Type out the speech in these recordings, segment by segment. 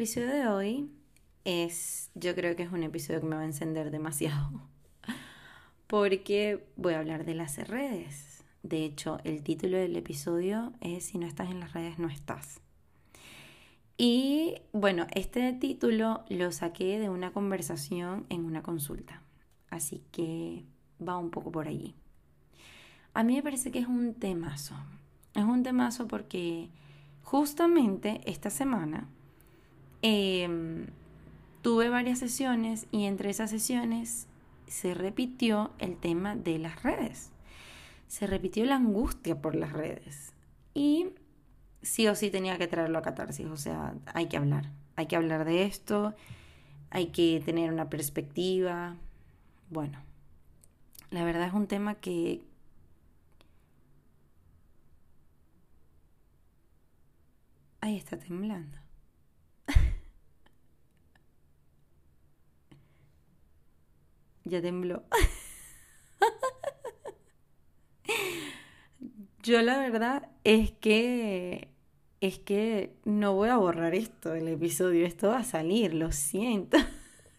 episodio de hoy es, yo creo que es un episodio que me va a encender demasiado, porque voy a hablar de las redes. De hecho, el título del episodio es Si no estás en las redes, no estás. Y bueno, este título lo saqué de una conversación en una consulta, así que va un poco por allí. A mí me parece que es un temazo. Es un temazo porque justamente esta semana Em, tuve varias sesiones y entre esas sesiones se repitió el tema de las redes. Se repitió la angustia por las redes. Y sí o sí tenía que traerlo a catarsis. O sea, hay que hablar. Hay que hablar de esto. Hay que tener una perspectiva. Bueno, la verdad es un tema que... Ahí está temblando. Ya tembló. Yo la verdad es que es que no voy a borrar esto del episodio, esto va a salir, lo siento.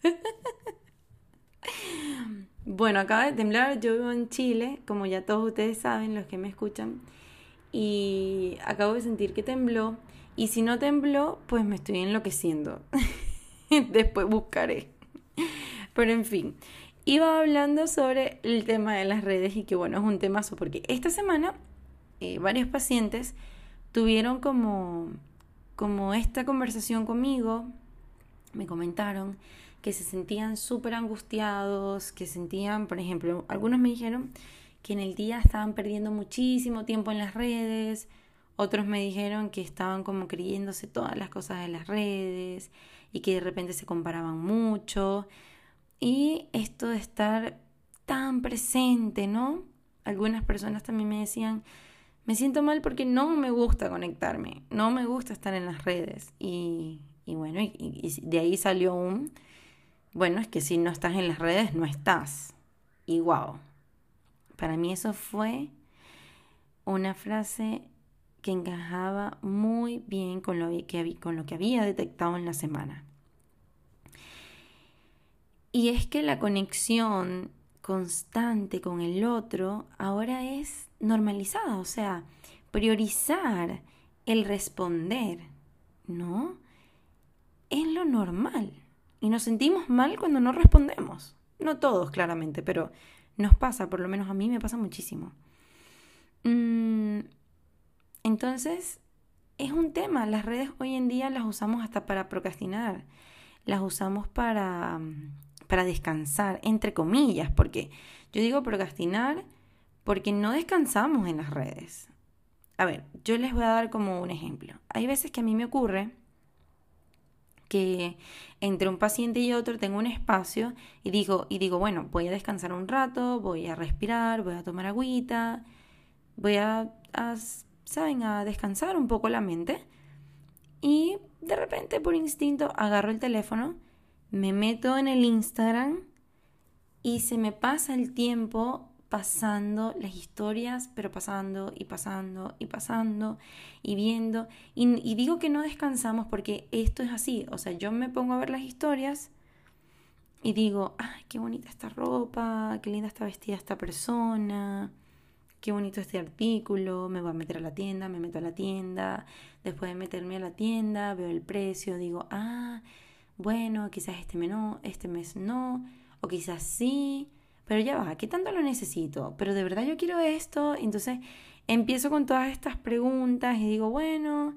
bueno, acaba de temblar, yo vivo en Chile, como ya todos ustedes saben, los que me escuchan, y acabo de sentir que tembló, y si no tembló, pues me estoy enloqueciendo. Después buscaré. Pero en fin, iba hablando sobre el tema de las redes y que bueno, es un temazo porque esta semana eh, varios pacientes tuvieron como, como esta conversación conmigo, me comentaron que se sentían súper angustiados, que sentían, por ejemplo, algunos me dijeron que en el día estaban perdiendo muchísimo tiempo en las redes, otros me dijeron que estaban como creyéndose todas las cosas de las redes y que de repente se comparaban mucho y esto de estar tan presente, ¿no? Algunas personas también me decían, me siento mal porque no me gusta conectarme, no me gusta estar en las redes. Y, bueno, y, de ahí salió un, bueno, es que si no estás en las redes, no estás. Y wow, para mí eso fue una frase que encajaba muy bien con lo que, con lo que había detectado en la semana. Y es que la conexión constante con el otro ahora es normalizada, o sea, priorizar el responder, ¿no? Es lo normal. Y nos sentimos mal cuando no respondemos. No todos, claramente, pero nos pasa, por lo menos a mí me pasa muchísimo. Mm, entonces, es un tema. Las redes hoy en día las usamos hasta para procrastinar. Las usamos para para descansar, entre comillas, porque yo digo procrastinar porque no descansamos en las redes. A ver, yo les voy a dar como un ejemplo. Hay veces que a mí me ocurre que entre un paciente y otro tengo un espacio y digo, y digo, bueno, voy a descansar un rato, voy a respirar, voy a tomar agüita, voy a, a ¿saben?, a descansar un poco la mente. Y de repente, por instinto, agarro el teléfono me meto en el Instagram y se me pasa el tiempo pasando las historias, pero pasando y pasando y pasando y viendo. Y, digo que no descansamos porque esto es así. O sea, yo me pongo a ver las historias y digo, ay, qué bonita esta ropa, qué linda está vestida esta persona, qué bonito este artículo, me voy a meter a la tienda, me meto a la tienda, después de meterme a la tienda, veo el precio, digo, ah, bueno, quizás este mes no, este mes no, o quizás sí, pero ya va, ¿qué tanto lo necesito? Pero de verdad yo quiero esto, entonces empiezo con todas estas preguntas y digo, bueno,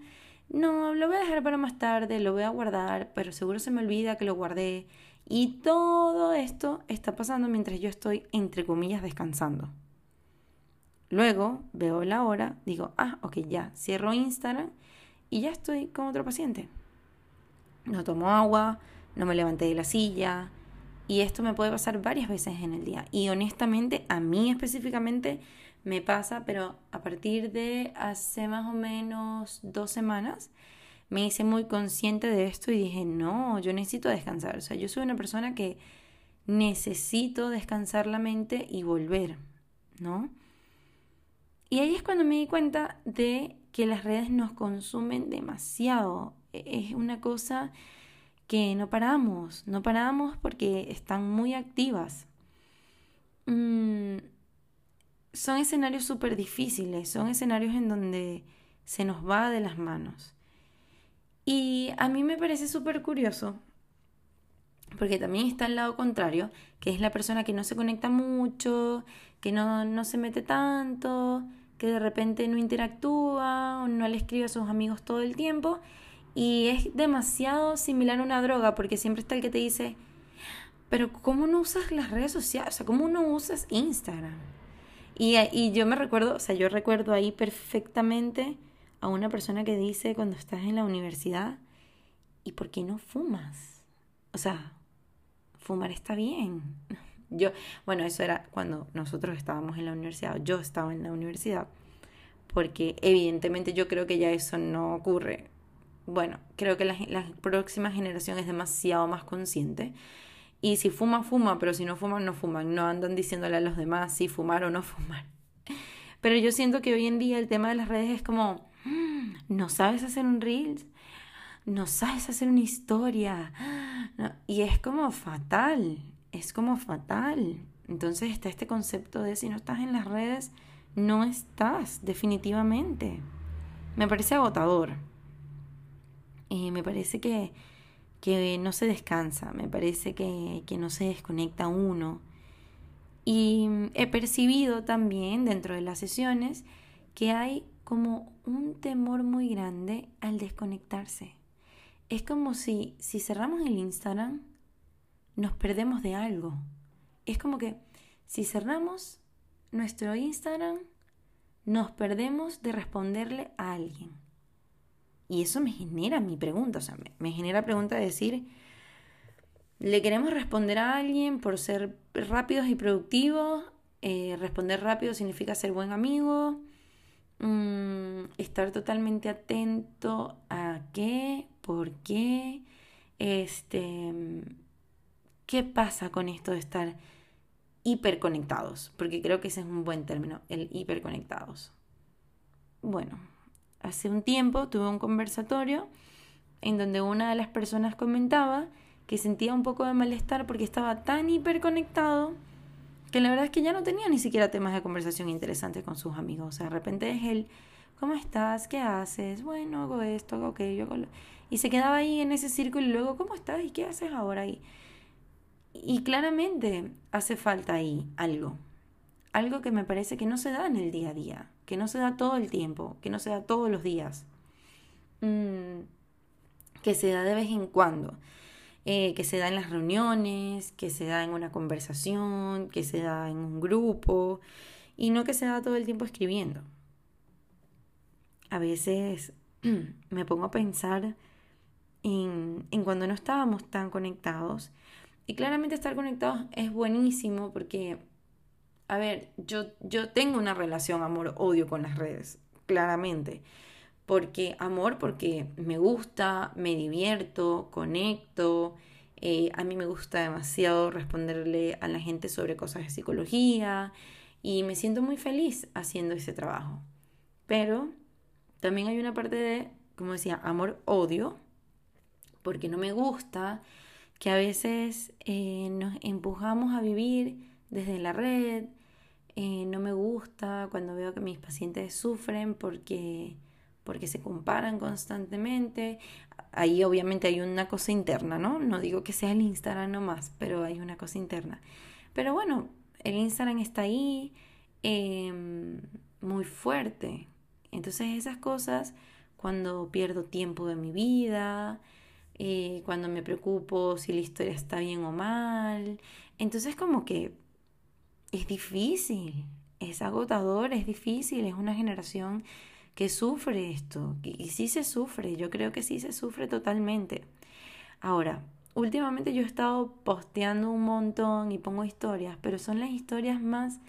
no, lo voy a dejar para más tarde, lo voy a guardar, pero seguro se me olvida que lo guardé. Y todo esto está pasando mientras yo estoy, entre comillas, descansando. Luego veo la hora, digo, ah, ok, ya, cierro Instagram y ya estoy con otro paciente no tomo agua, no me levanté de la silla. Y esto me puede pasar varias veces en el día. Y honestamente, a mí específicamente me pasa, pero a partir de hace más o menos dos semanas, me hice muy consciente de esto y dije, no, yo necesito descansar. O sea, yo soy una persona que necesito descansar la mente y volver, ¿no? Y ahí es cuando me di cuenta de que las redes nos consumen demasiado es una cosa que no paramos, no paramos porque están muy activas. Mm, son escenarios súper difíciles, son escenarios en donde se nos va de las manos. Y a mí me parece súper curioso, porque también está el lado contrario, que es la persona que no se conecta mucho, que no, no se mete tanto, que de repente no interactúa o no le escribe a sus amigos todo el tiempo. Y es demasiado similar a una droga, porque siempre está el que te dice, pero ¿cómo no usas las redes sociales? O sea, ¿cómo no usas Instagram? Y, y yo me recuerdo, o sea, yo recuerdo ahí perfectamente a una persona que dice cuando estás en la universidad, ¿y por qué no fumas? O sea, fumar está bien. Yo, bueno, eso era cuando nosotros estábamos en la universidad, yo estaba en la universidad, porque evidentemente yo creo que ya eso no ocurre. Bueno, creo que la, próxima generación es demasiado más consciente. Y si fuma, fuma, pero si no fuman, no fuman. No andan diciéndole a los demás si fumar o no fumar. Pero yo siento que hoy en día el tema de las redes es como, no sabes hacer un Reels, no sabes hacer una historia. y es como fatal, es como fatal. Entonces está este concepto de si no estás en las redes, no estás, definitivamente. Me parece agotador. Me parece que, que no se descansa, me parece que, que no se desconecta uno. Y he percibido también dentro de las sesiones que hay como un temor muy grande al desconectarse. Es como si, si cerramos el Instagram, nos perdemos de algo. Es como que si cerramos nuestro Instagram, nos perdemos de responderle a alguien. Y eso me genera mi pregunta, o sea, me, me genera pregunta de decir, ¿le queremos responder a alguien por ser rápidos y productivos? Eh, responder rápido significa ser buen amigo. Mm, estar totalmente atento a qué, por qué, este, qué pasa con esto de estar hiperconectados, porque creo que ese es un buen término, el hiperconectados. Bueno, hace un tiempo tuve un conversatorio en donde una de las personas comentaba que sentía un poco de malestar porque estaba tan hiperconectado que la verdad es que ya no tenía ni siquiera temas de conversación interesantes con sus amigos. O sea, de repente es el, ¿cómo estás? ¿Qué haces? Bueno, hago esto, hago aquello. Hago Y se quedaba ahí en ese círculo y luego, ¿cómo estás? ¿Y qué haces ahora? Y, y claramente hace falta ahí algo. Algo que me parece que no se da en el día a día, que no se da todo el tiempo, que no se da todos los días, mm, que se da de vez en cuando. Eh, que se da en las reuniones, que se da en una conversación, que se da en un grupo y no que se da todo el tiempo escribiendo. A veces me pongo a pensar en, en cuando no estábamos tan conectados y claramente estar conectados es buenísimo porque, a ver, yo, yo tengo una relación amor-odio con las redes, claramente porque amor, porque me gusta, me divierto, conecto. Eh, a mí me gusta demasiado responderle a la gente sobre cosas de psicología y me siento muy feliz haciendo ese trabajo. Pero también hay una parte de, como decía, amor-odio, porque no me gusta que a veces eh, nos empujamos a vivir desde la red. Eh, no me gusta cuando veo que mis pacientes sufren porque porque se comparan constantemente. Ahí obviamente hay una cosa interna, ¿no? No digo que sea el Instagram nomás, pero hay una cosa interna. Pero bueno, el Instagram está ahí em, muy fuerte. Entonces esas cosas, cuando pierdo tiempo de mi vida, eh, cuando me preocupo si la historia está bien o mal, entonces como que es difícil, es agotador, es difícil, es una generación que sufre esto. Y sí se sufre, yo creo que sí se sufre totalmente. Ahora, últimamente yo he estado posteando un montón y pongo historias, pero son las historias más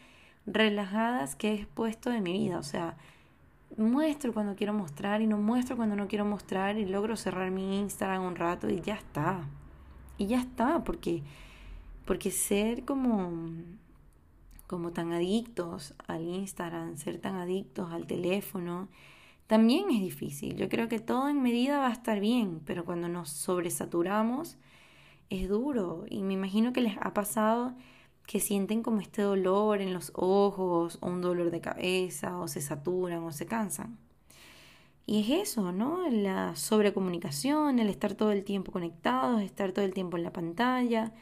relajadas que he puesto de mi vida. O sea, muestro cuando quiero mostrar y no muestro cuando no quiero mostrar y logro cerrar mi Instagram un rato y ya está. Y ya está, porque, porque ser como como tan adictos al Instagram, ser tan adictos al teléfono, también es difícil. Yo creo que todo en medida va a estar bien, pero cuando nos sobresaturamos es duro. Y me imagino que les ha pasado que sienten como este dolor en los ojos o un dolor de cabeza o se saturan o se cansan. Y es eso, ¿no? La sobrecomunicación, el estar todo el tiempo conectados, estar todo el tiempo en la pantalla.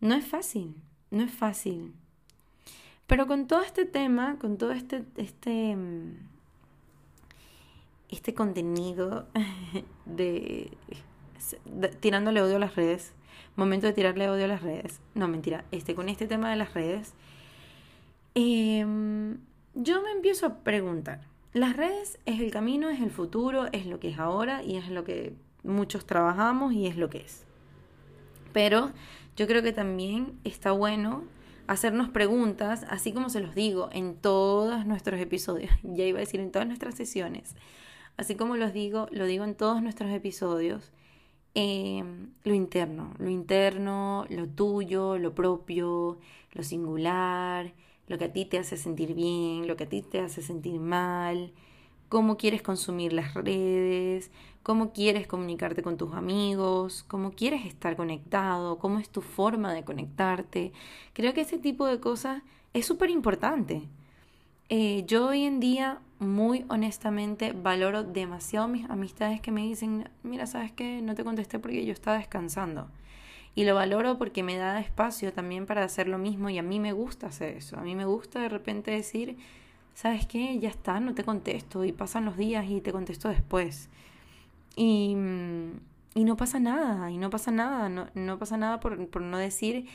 No es fácil, no es fácil. Pero con todo este tema, con todo este, este, mm, este contenido de, tirándole odio a las redes, momento de tirarle odio a las redes, no mentira, este, con este tema de las redes, em, yo me empiezo a preguntar, las redes es el camino, es el futuro, es lo que es ahora y es lo que muchos trabajamos y es lo que es. Pero yo creo que también está bueno hacernos preguntas, así como se los digo en todos nuestros episodios, ya iba a decir en todas nuestras sesiones, así como los digo, lo digo en todos nuestros episodios, em, lo interno, lo interno, lo tuyo, lo propio, lo singular, lo que a ti te hace sentir bien, lo que a ti te hace sentir mal, cómo quieres consumir las redes, cómo quieres comunicarte con tus amigos, cómo quieres estar conectado, cómo es tu forma de conectarte. Creo que ese tipo de cosas es súper importante. Eh, yo hoy en día, muy honestamente, valoro demasiado mis amistades que me dicen, mira, ¿sabes qué? No te contesté porque yo estaba descansando. Y lo valoro porque me da espacio también para hacer lo mismo y a mí me gusta hacer eso. A mí me gusta de repente decir, ¿sabes qué? Ya está, no te contesto y pasan los días y te contesto después. Y, no pasa nada, y no pasa nada, no, no pasa nada por, por, no decir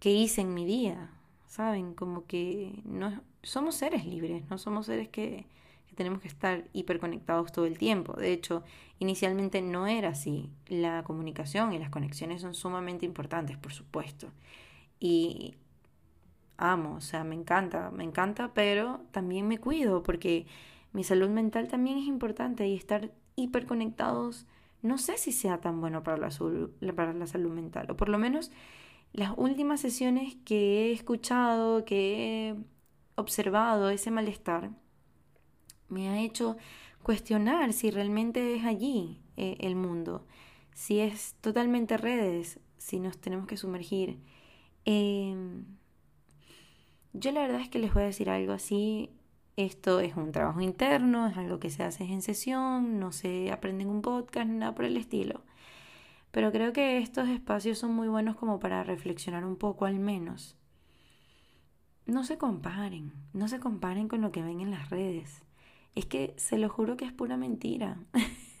qué hice en mi día, ¿saben? Como que no somos seres libres, no somos seres que, que tenemos que estar hiperconectados todo el tiempo. De hecho, inicialmente no era así. La comunicación y las conexiones son sumamente importantes, por supuesto. Y amo, o sea, me encanta, me encanta, pero también me cuido porque mi salud mental también es importante y estar hiperconectados no sé si sea tan bueno para la, para la salud mental, o por lo menos las últimas sesiones que he escuchado, que he observado ese malestar, me ha hecho cuestionar si realmente es allí eh, el mundo, si es totalmente redes, si nos tenemos que sumergir. Em, yo la verdad es que les voy a decir algo así, esto es un trabajo interno, es algo que se hace en sesión, no se aprende en un podcast, nada por el estilo. Pero creo que estos espacios son muy buenos como para reflexionar un poco al menos. No se comparen, no se comparen con lo que ven en las redes. Es que se lo juro que es pura mentira.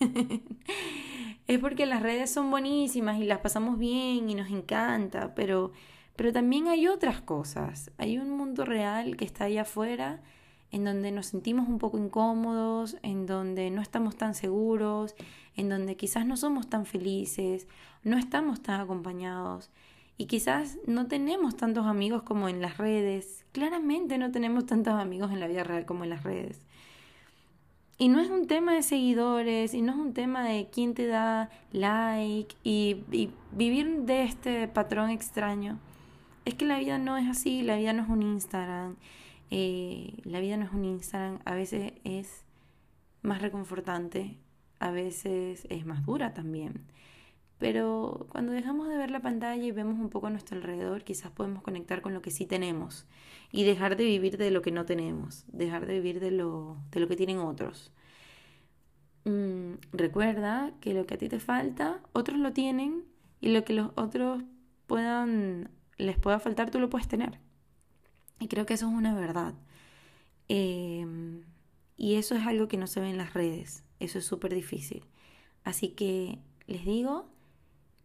es porque las redes son buenísimas y las pasamos bien y nos encanta, pero, pero también hay otras cosas. Hay un mundo real que está allá afuera en donde nos sentimos un poco incómodos, en donde no estamos tan seguros, en donde quizás no somos tan felices, no estamos tan acompañados y quizás no tenemos tantos amigos como en las redes. Claramente no tenemos tantos amigos en la vida real como en las redes. Y no es un tema de seguidores, y no es un tema de quién te da like y, vivir de este patrón extraño. Es que la vida no es así, la vida no es un Instagram eh, la vida no es un Instagram, a veces es más reconfortante, a veces es más dura también. Pero cuando dejamos de ver la pantalla y vemos un poco a nuestro alrededor, quizás podemos conectar con lo que sí tenemos y dejar de vivir de lo que no tenemos, dejar de vivir de lo, de lo que tienen otros. Mm, recuerda que lo que a ti te falta, otros lo tienen y lo que los otros puedan, les pueda faltar, tú lo puedes tener. Y creo que eso es una verdad. Em, y eso es algo que no se ve en las redes. Eso es súper difícil. Así que les digo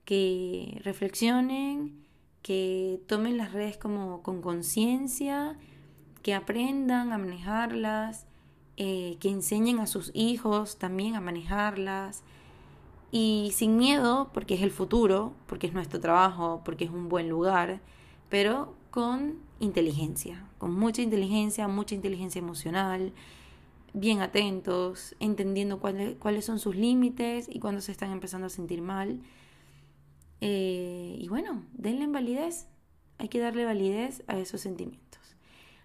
que reflexionen, que tomen las redes como con conciencia, que aprendan a manejarlas, eh, que enseñen a sus hijos también a manejarlas y sin miedo, porque es el futuro, porque es nuestro trabajo, porque es un buen lugar, pero con inteligencia, con mucha inteligencia, mucha inteligencia emocional, bien atentos, entendiendo cuáles, cuáles son sus límites y cuándo se están empezando a sentir mal. Eh, y bueno, denle validez, hay que darle validez a esos sentimientos.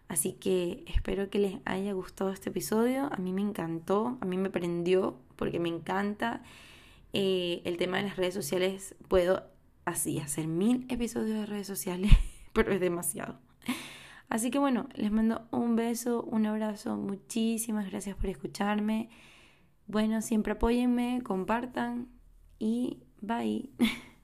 Así que espero que les haya gustado este episodio. A mí me encantó, a mí me prendió porque me encanta eh, el tema de las redes sociales. Puedo así hacer mil episodios de redes sociales, pero es demasiado. Así que bueno, les mando un beso, un abrazo, muchísimas gracias por escucharme. Bueno, siempre apóyenme, compartan y bye.